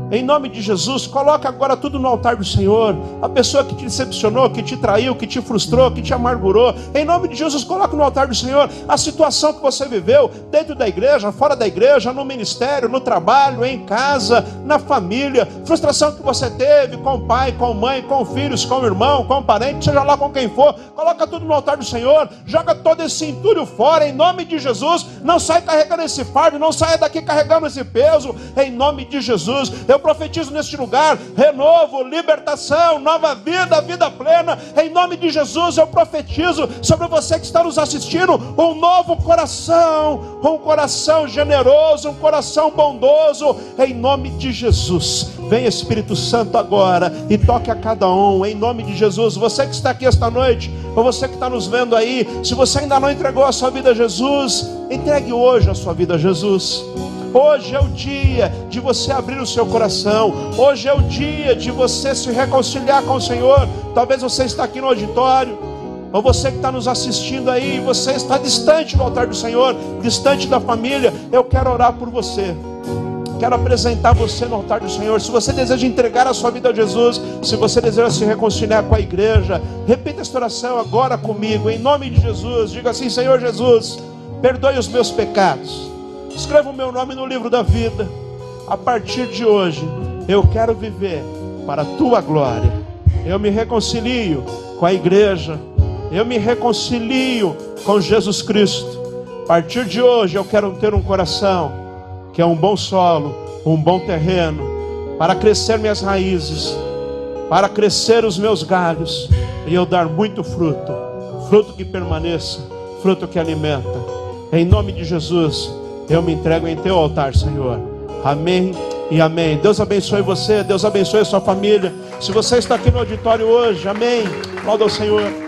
Em nome de Jesus, coloca agora tudo no altar do Senhor. A pessoa que te decepcionou, que te traiu, que te frustrou, que te amargurou. Em nome de Jesus, coloca no altar do Senhor a situação que você viveu dentro da igreja, fora da igreja, no ministério, no trabalho, em casa, na família. Frustração que você teve com o pai, com a mãe, com filhos, com o irmão, com o parente, seja lá com quem for. Coloca tudo no altar do Senhor. Joga todo esse entulho fora em nome de Jesus. Não sai carregando esse fardo, não saia daqui carregando esse peso em nome de Jesus. Eu profetizo neste lugar renovo, libertação, nova vida, vida plena. Em nome de Jesus, eu profetizo sobre você que está nos assistindo um novo coração, um coração generoso, um coração bondoso. Em nome de Jesus, vem Espírito Santo agora e toque a cada um. Em nome de Jesus, você que está aqui esta noite, ou você que está nos vendo aí, se você ainda não entregou a sua vida a Jesus, entregue hoje a sua vida a Jesus. Hoje é o dia de você abrir o seu coração. Hoje é o dia de você se reconciliar com o Senhor. Talvez você está aqui no auditório, ou você que está nos assistindo aí, você está distante do altar do Senhor, distante da família. Eu quero orar por você. Quero apresentar você no altar do Senhor. Se você deseja entregar a sua vida a Jesus, se você deseja se reconciliar com a igreja, repita esta oração agora comigo, em nome de Jesus. Diga assim: Senhor Jesus, perdoe os meus pecados Escreva o meu nome no livro da vida. A partir de hoje, eu quero viver para a tua glória. Eu me reconcilio com a igreja. Eu me reconcilio com Jesus Cristo. A partir de hoje, eu quero ter um coração que é um bom solo, um bom terreno, para crescer minhas raízes, para crescer os meus galhos e eu dar muito fruto, fruto que permaneça, fruto que alimenta. Em nome de Jesus. Eu me entrego em teu altar, Senhor. Amém e amém. Deus abençoe você, Deus abençoe a sua família. Se você está aqui no auditório hoje, amém. Aplauda ao Senhor.